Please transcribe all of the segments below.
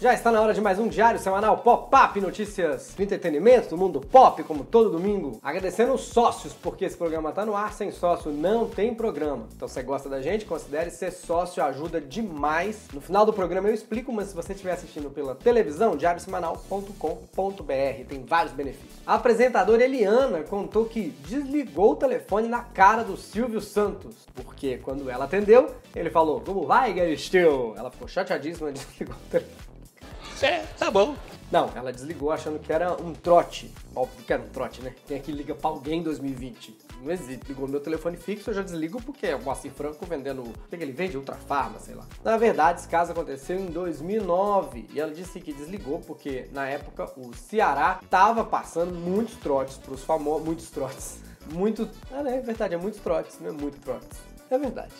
Já está na hora de mais um diário semanal Pop-Up, notícias de entretenimento do mundo pop, como todo domingo. Agradecendo os sócios, porque esse programa está no ar, sem sócio não tem programa. Então se você gosta da gente, considere ser sócio, ajuda demais. No final do programa eu explico, mas se você estiver assistindo pela televisão, diariosemanal.com.br, tem vários benefícios. A apresentadora Eliana contou que desligou o telefone na cara do Silvio Santos, porque quando ela atendeu, ele falou, como vai, Galisteu? Ela ficou chateadíssima, desligou o telefone. É, tá bom. Não, ela desligou achando que era um trote. Óbvio que era um trote, né? Quem é que liga pra alguém em 2020? Não existe. Ligou meu telefone fixo, eu já desligo porque é o Moacir Franco vendendo. O que, que ele vende? Ultra Farma, sei lá. Na verdade, esse caso aconteceu em 2009 e ela disse que desligou porque na época o Ceará tava passando muitos trotes pros famosos. Muitos trotes. Muito. Ah, é verdade, é muitos trotes, não é muito trotes. É verdade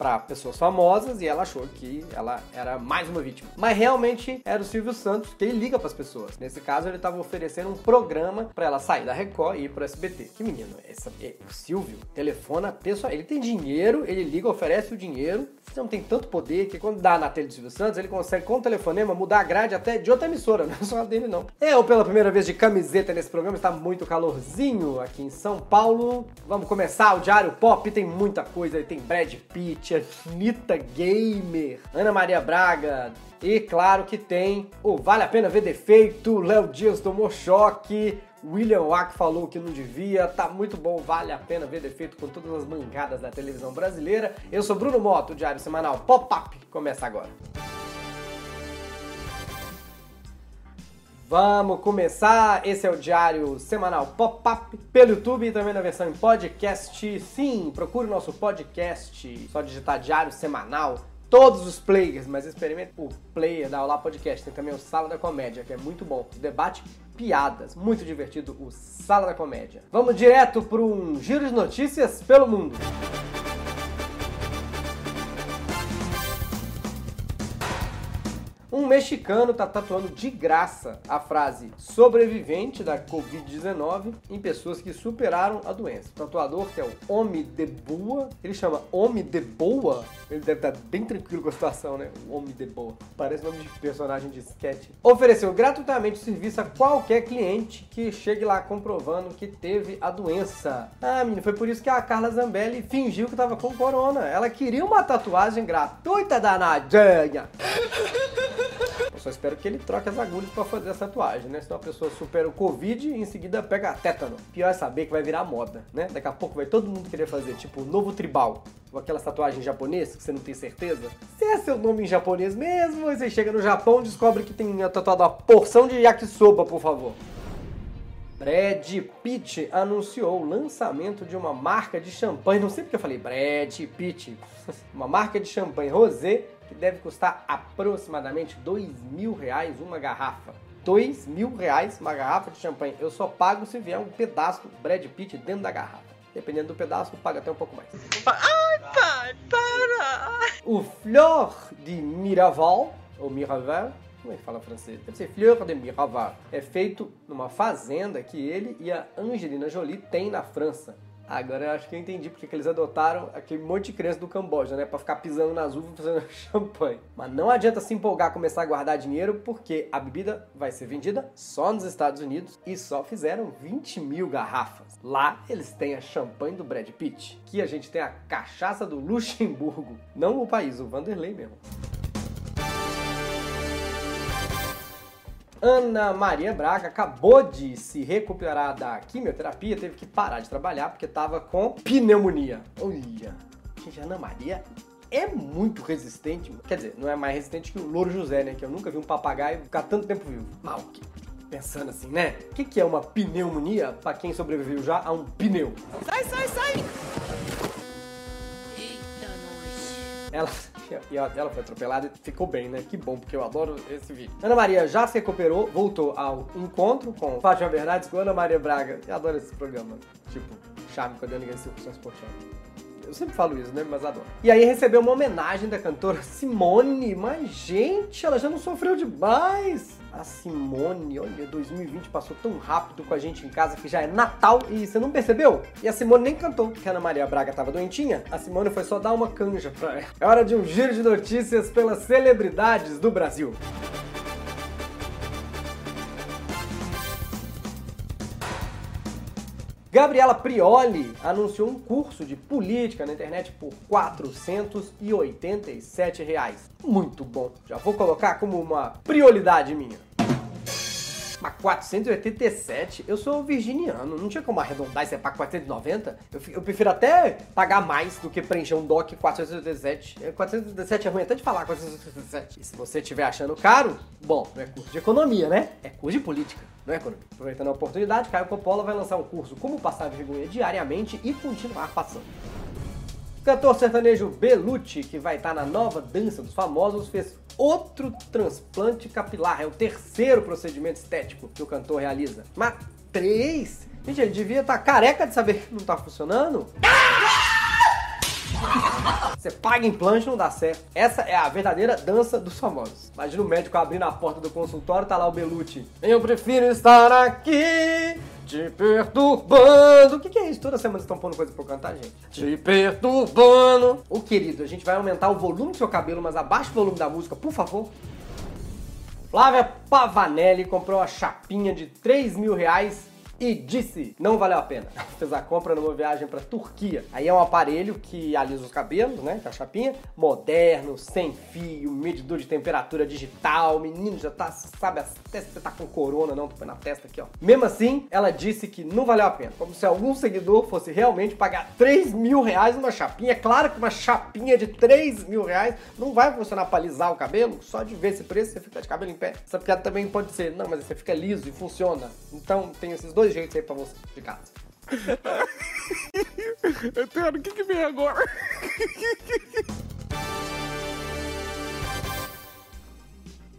para pessoas famosas e ela achou que ela era mais uma vítima. Mas realmente era o Silvio Santos que ele liga para as pessoas. Nesse caso, ele estava oferecendo um programa para ela sair da Record e ir pro SBT. Que menino, essa, é, o Silvio telefona pessoal, ele tem dinheiro, ele liga, oferece o dinheiro. Você não tem tanto poder que quando dá na tele do Silvio Santos, ele consegue com o telefonema mudar a grade até de outra emissora, não é só dele não. Eu, pela primeira vez de camiseta nesse programa, está muito calorzinho aqui em São Paulo. Vamos começar o Diário Pop, tem muita coisa, tem Brad Pitt, Anitta Gamer, Ana Maria Braga, e claro que tem o Vale a Pena Ver Defeito, Léo Dias tomou choque, William Wack falou que não devia, tá muito bom, vale a pena ver defeito com todas as mangadas da televisão brasileira. Eu sou Bruno Moto, o Diário Semanal Pop-Up começa agora. Vamos começar! Esse é o Diário Semanal Pop-Up pelo YouTube e também na versão em podcast. Sim, procure o nosso podcast. Só digitar Diário Semanal. Todos os players, mas experimente o player da Olá Podcast. Tem também o Sala da Comédia, que é muito bom. Debate piadas. Muito divertido o Sala da Comédia. Vamos direto para um giro de notícias pelo mundo. Um mexicano tá tatuando de graça a frase sobrevivente da Covid-19 em pessoas que superaram a doença. O tatuador, que é o Homem de Boa, ele chama Homem de Boa, ele deve estar bem tranquilo com a situação, né? O Homem de Boa. Parece nome de personagem de sketch. Ofereceu gratuitamente o serviço a qualquer cliente que chegue lá comprovando que teve a doença. Ah, menino, foi por isso que a Carla Zambelli fingiu que tava com corona. Ela queria uma tatuagem gratuita danadinha. Só espero que ele troque as agulhas para fazer essa tatuagem, né? Senão a pessoa supera o Covid e em seguida pega tétano. Pior é saber que vai virar moda, né? Daqui a pouco vai todo mundo querer fazer, tipo, novo tribal. Ou aquelas tatuagens japonesas que você não tem certeza. Se é seu nome em japonês mesmo, você chega no Japão e descobre que tem tatuado uma porção de yakisoba, por favor. Brad Pitt anunciou o lançamento de uma marca de champanhe. Não sei porque eu falei Brad Pitt. Uma marca de champanhe rosé que deve custar aproximadamente dois mil reais uma garrafa. Dois mil reais uma garrafa de champanhe. Eu só pago se vier um pedaço do Brad Pitt dentro da garrafa. Dependendo do pedaço, paga até um pouco mais. Ai, pai, para! O Fleur de Miraval, ou Miraval, como é que fala francês? Deve ser Fleur de Miraval. É feito numa fazenda que ele e a Angelina Jolie têm na França. Agora eu acho que eu entendi porque que eles adotaram aquele monte de criança do Camboja, né? Pra ficar pisando nas uvas fazendo champanhe. Mas não adianta se empolgar começar a guardar dinheiro, porque a bebida vai ser vendida só nos Estados Unidos e só fizeram 20 mil garrafas. Lá eles têm a champanhe do Brad Pitt, que a gente tem a cachaça do Luxemburgo. Não o país, o Vanderlei mesmo. Ana Maria Braga acabou de se recuperar da quimioterapia, teve que parar de trabalhar porque estava com pneumonia. Olha, gente, Ana Maria é muito resistente. Quer dizer, não é mais resistente que o Louro José, né? Que eu nunca vi um papagaio ficar tanto tempo vivo. Mal que. Pensando assim, né? O que, que é uma pneumonia para quem sobreviveu já a um pneu? Sai, sai, sai! Eita, nós. Ela, e ela ela foi atropelada e ficou bem, né? Que bom, porque eu adoro esse vídeo. Ana Maria já se recuperou, voltou ao encontro com Fátima Bernardes com Ana Maria Braga. Eu adoro esse programa. Tipo, charme com a Dani Garcia Circunstância Esportiva. Eu sempre falo isso, né? Mas adoro. E aí recebeu uma homenagem da cantora Simone. Mas, gente, ela já não sofreu demais. A Simone, olha, 2020 passou tão rápido com a gente em casa que já é Natal e você não percebeu? E a Simone nem cantou, porque a Ana Maria Braga tava doentinha. A Simone foi só dar uma canja pra ela. É hora de um giro de notícias pelas celebridades do Brasil. Gabriela Prioli anunciou um curso de política na internet por 487 reais. Muito bom. Já vou colocar como uma prioridade minha. Mas 487, eu sou virginiano, não tinha como arredondar isso é para 490. Eu, eu, prefiro até pagar mais do que preencher um DOC 487. 487 é ruim até de falar 487. E se você estiver achando caro, bom, não é curso de economia, né? É curso de política. Não é economia. Aproveitando a oportunidade, Caio Coppola vai lançar um curso Como Passar Vergonha diariamente e continuar passando. O cantor sertanejo Belucci, que vai estar na nova Dança dos Famosos, fez outro transplante capilar. É o terceiro procedimento estético que o cantor realiza. Mas três? Gente, ele devia estar careca de saber que não está funcionando. Você paga implante não dá certo. Essa é a verdadeira dança dos famosos. Imagina o médico abrindo a porta do consultório, tá lá o Belucci. Eu prefiro estar aqui te perturbando. O que, que é isso? Toda semana estão pondo coisa pra eu cantar, gente. Te perturbando. Ô querido, a gente vai aumentar o volume do seu cabelo, mas abaixa o volume da música, por favor. Flávia Pavanelli comprou a chapinha de 3 mil reais e disse não valeu a pena. Fez a compra numa viagem para Turquia. Aí é um aparelho que alisa os cabelos, né? Com a chapinha, moderno, sem fio, medidor de temperatura digital. Menino já tá, sabe, até você tá com corona, não, tô põe na testa aqui, ó. Mesmo assim, ela disse que não valeu a pena. Como se algum seguidor fosse realmente pagar 3 mil reais numa chapinha. É claro que uma chapinha de 3 mil reais não vai funcionar para alisar o cabelo. Só de ver esse preço, você fica de cabelo em pé. Essa piada também pode ser, não, mas você fica liso e funciona. Então tem esses dois jeitos aí pra você de casa. Eterno, o que, que vem agora?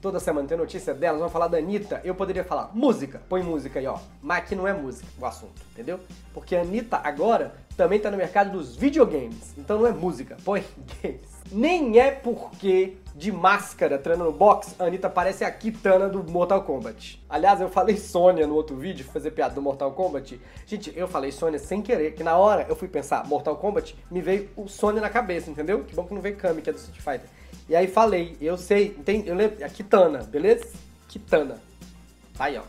Toda semana tem notícia delas, vamos falar da Anitta. Eu poderia falar música, põe música aí, ó. Mas aqui não é música o assunto, entendeu? Porque a Anitta agora também tá no mercado dos videogames. Então não é música, põe games. Nem é porque de máscara treinando boxe, a Anitta parece a Kitana do Mortal Kombat. Aliás, eu falei Sônia no outro vídeo, fazer piada do Mortal Kombat. Gente, eu falei Sônia sem querer, que na hora eu fui pensar Mortal Kombat, me veio o Sônia na cabeça, entendeu? Que bom que não veio Kami, que é do Street Fighter. E aí falei, eu sei, tem, eu lembro, a Kitana, beleza? Kitana. Aí, ó.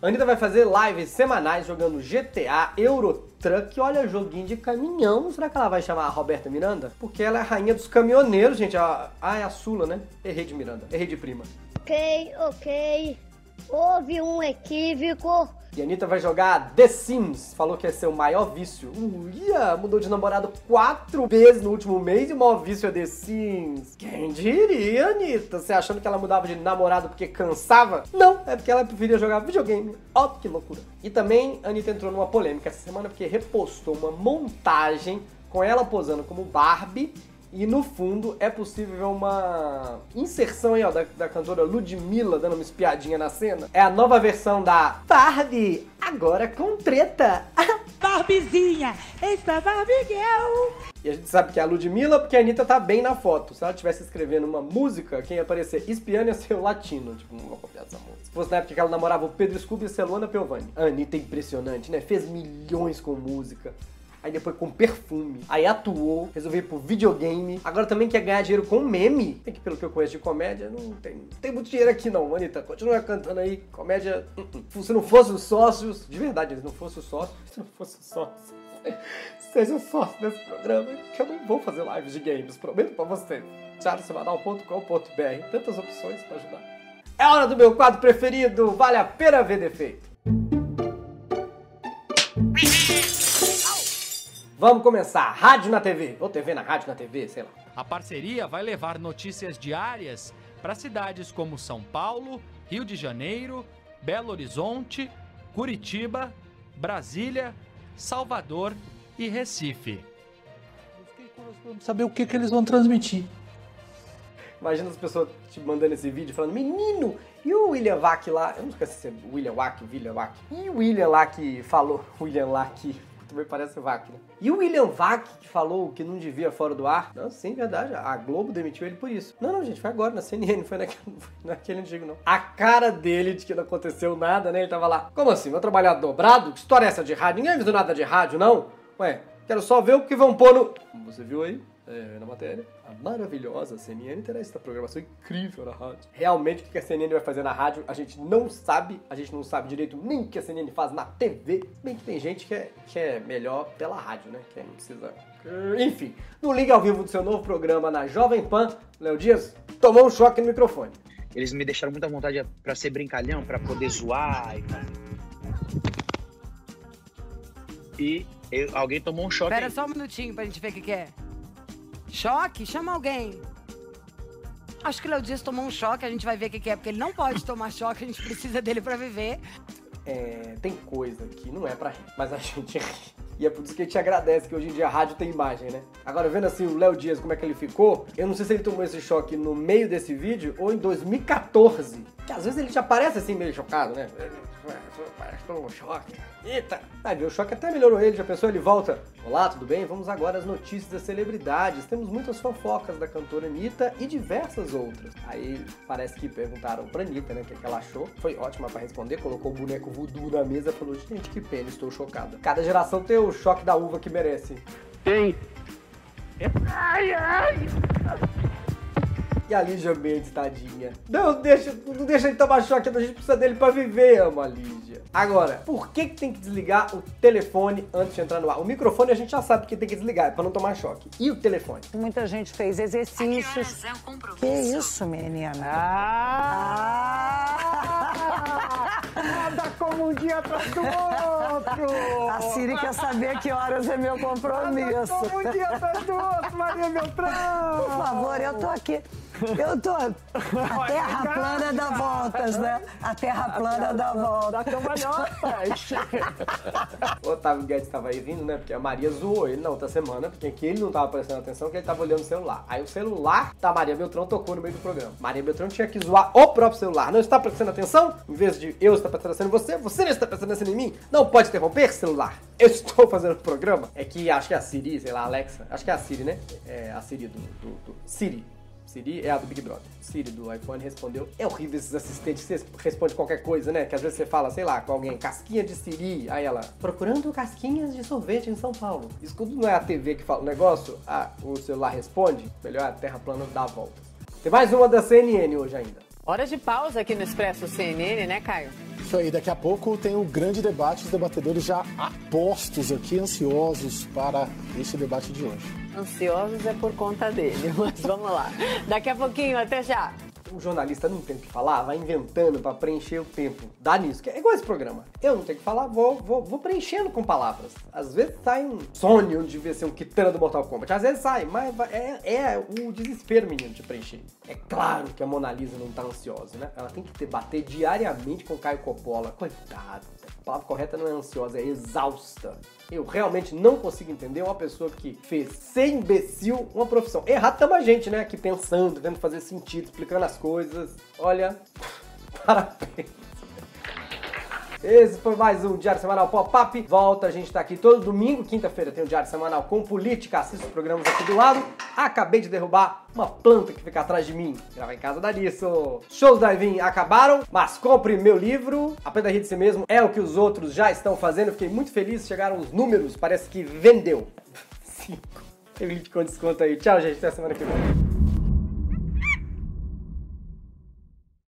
A Anitta vai fazer lives semanais jogando GTA, Euro Truck, olha, joguinho de caminhão. Será que ela vai chamar a Roberta Miranda? Porque ela é a rainha dos caminhoneiros, gente. Ah, é a Sula, né? Errei de Miranda, errei de prima. Ok, ok. Houve um equívoco. E a Anitta vai jogar The Sims. Falou que ser o maior vício. Uia, mudou de namorado quatro vezes no último mês e o maior vício é The Sims. Quem diria, Anitta? Você achando que ela mudava de namorado porque cansava? Não, é porque ela preferia jogar videogame. Ó, que loucura. E também a Anitta entrou numa polêmica essa semana porque repostou uma montagem com ela posando como Barbie e no fundo é possível ver uma inserção aí, ó, da, da cantora Ludmilla dando uma espiadinha na cena. É a nova versão da Barbie, agora com treta. Barbizinha, essa Barbie Girl. E a gente sabe que é a Ludmilla porque a Anitta tá bem na foto. Se ela estivesse escrevendo uma música, quem ia aparecer espiando ia ser o latino. Tipo, não vou copiar essa música. Se fosse na época que ela namorava o Pedro Scooby e a Celona Piovani. A Anitta é impressionante, né? Fez milhões com música aí depois com perfume, aí atuou, resolveu ir pro videogame, agora também quer ganhar dinheiro com meme. Tem que, pelo que eu conheço de comédia, não tem, não tem muito dinheiro aqui não, Anitta. Continua cantando aí, comédia. Uh -uh. Se não fosse os sócios, de verdade, se não fosse os sócios, se não fosse os sócios, seja sócio desse programa, que eu não vou fazer lives de games, prometo pra você. charlesemanal.com.br, tantas opções pra ajudar. É hora do meu quadro preferido, vale a pena ver defeito. Vamos começar. Rádio na TV. Ou TV na rádio na TV, sei lá. A parceria vai levar notícias diárias para cidades como São Paulo, Rio de Janeiro, Belo Horizonte, Curitiba, Brasília, Salvador e Recife. Saber o que, que eles vão transmitir. Imagina as pessoas te mandando esse vídeo falando: Menino, e o William Vac lá? Eu não esqueci se é William Wack, William Wack. E o William lá que falou, William lá que Também parece Vac, né? E o William Vac, que falou que não devia fora do ar. Não, sim, verdade. A Globo demitiu ele por isso. Não, não, gente, foi agora, na CNN, foi naquele, foi naquele antigo, não. A cara dele de que não aconteceu nada, né? Ele tava lá. Como assim? Vou trabalhar dobrado? Que história é essa de rádio? Ninguém avisou nada de rádio, não? Ué, quero só ver o que vão pôr no. Você viu aí? É, na matéria. A maravilhosa CNN terá essa programação incrível na rádio. Realmente, o que a CNN vai fazer na rádio, a gente não sabe. A gente não sabe direito nem o que a CNN faz na TV. Bem que tem gente que é, que é melhor pela rádio, né? Que não precisa. Enfim, no Liga ao Vivo do seu novo programa na Jovem Pan, Léo Dias tomou um choque no microfone. Eles me deixaram muita vontade pra ser brincalhão, pra poder zoar e tal. E eu- alguém tomou um choque. Espera só um minutinho pra gente ver o que, que é. Choque? Chama alguém. Acho que o Léo Dias tomou um choque, a gente vai ver o que, que é, porque ele não pode tomar choque, a gente precisa dele pra viver. É, tem coisa que não é pra rir, mas a gente ri. E é por isso que a gente agradece que hoje em dia a rádio tem imagem, né? Agora, vendo assim o Léo Dias, como é que ele ficou, eu não sei se ele tomou esse choque no meio desse vídeo ou em 2014. Que às vezes ele já parece assim meio chocado, né? Parece que tomou um choque. Eita! Vai ver, o choque até melhorou ele, já pensou? Ele volta. Olá, tudo bem? Vamos agora às notícias das celebridades. Temos muitas fofocas da cantora Anitta e diversas outras. Aí parece que perguntaram pra Anitta, né, o que, que ela achou. Foi ótima pra responder, colocou o boneco voodoo na mesa e falou: gente, que pena, estou chocada. Cada geração tem o choque da uva que merece. Tem. E a Lígia Mendes, tadinha. Não deixa, não deixa ele tomar choque, a gente precisa dele pra viver, ama a Lígia. Agora, por que, que tem que desligar o telefone antes de entrar no ar? O microfone a gente já sabe que tem que desligar, é pra não tomar choque. E o telefone? Muita gente fez exercícios. Que isso, menina? Nada como um dia atrás do outro. A Siri quer saber que horas é meu compromisso. Como um dia atrás do outro, Maria Beltrão. Por favor, eu tô aqui. Eu tô. A terra plana dá voltas, né? A terra plana dá voltas. Da cambalhotas. O Otávio Guedes tava aí vindo, né? Porque a Maria zoou ele na outra semana, porque aqui ele não tava prestando atenção, que ele tava olhando o celular. Aí o celular da Maria Beltrão tocou no meio do programa. Maria Beltrão tinha que zoar o próprio celular. Não está prestando atenção? Em vez de eu estar prestando atenção em você, você não está prestando atenção em mim? Não pode interromper, celular. Eu estou fazendo o programa. É que acho que é a Siri, sei lá, a Alexa. Acho que é a Siri, né? É a Siri do, do, do Siri. Siri é a do Big Brother. Siri do iPhone respondeu. É horrível esses assistentes você responde qualquer coisa, né? Que às vezes você fala, sei lá, com alguém, casquinha de Siri. Aí ela, procurando casquinhas de sorvete em São Paulo. Isso tudo não é a TV que fala o negócio, ah, o celular responde. Melhor a Terra plana dá voltas. Tem mais uma da CNN hoje ainda. Hora de pausa aqui no Expresso CNN, né, Caio? Isso aí, daqui a pouco tem um grande debate, os debatedores já apostos aqui, ansiosos para este debate de hoje. Ansiosos é por conta dele, mas vamos lá. Daqui a pouquinho, até já. O jornalista não tem o que falar, vai inventando pra preencher o tempo. Dá nisso, que é igual esse programa. Eu não tenho que falar, vou, vou, vou preenchendo com palavras. Às vezes sai um sonho de ver ser um Kitana do Mortal Kombat. Às vezes sai, mas é, é o desespero, menino, de preencher. É claro que a Mona Lisa não tá ansiosa, né? Ela tem que debater diariamente com o Caio Coppola. Coitado. Palavra correta não é ansiosa, é exausta. Eu realmente não consigo entender uma pessoa que fez ser imbecil uma profissão. Errado tamo a gente, né? Aqui pensando, tentando fazer sentido, explicando as coisas. Olha, parabéns. Esse foi mais um Diário Semanal Pop-Up. Volta, a gente tá aqui todo domingo. Quinta-feira tem o Diário Semanal com política. Assista os programas aqui do lado. Acabei de derrubar uma planta que fica atrás de mim. Gravar em casa dá nisso. Shows da Ivin acabaram, mas compre meu livro. Aprenda a rir de si mesmo. É o que os outros já estão fazendo. Fiquei muito feliz. Chegaram os números. Parece que vendeu. Cinco. Tem link com desconto aí. Tchau, gente. Até semana que vem.